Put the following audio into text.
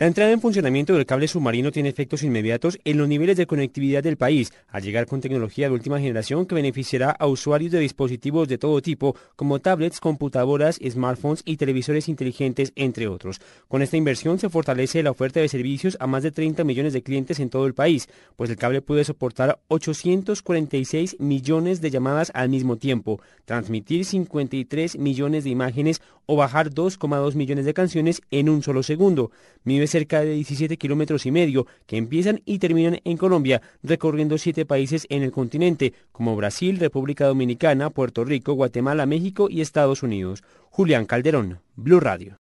La entrada en funcionamiento del cable submarino tiene efectos inmediatos en los niveles de conectividad del país, al llegar con tecnología de última generación que beneficiará a usuarios de dispositivos de todo tipo, como tablets, computadoras, smartphones y televisores inteligentes, entre otros. Con esta inversión se fortalece la oferta de servicios a más de 30 millones de clientes en todo el país, pues el cable puede soportar 846 millones de llamadas al mismo tiempo, transmitir 53 millones de imágenes o bajar 2,2 millones de canciones en un solo segundo cerca de 17 kilómetros y medio que empiezan y terminan en Colombia, recorriendo siete países en el continente, como Brasil, República Dominicana, Puerto Rico, Guatemala, México y Estados Unidos. Julián Calderón, Blue Radio.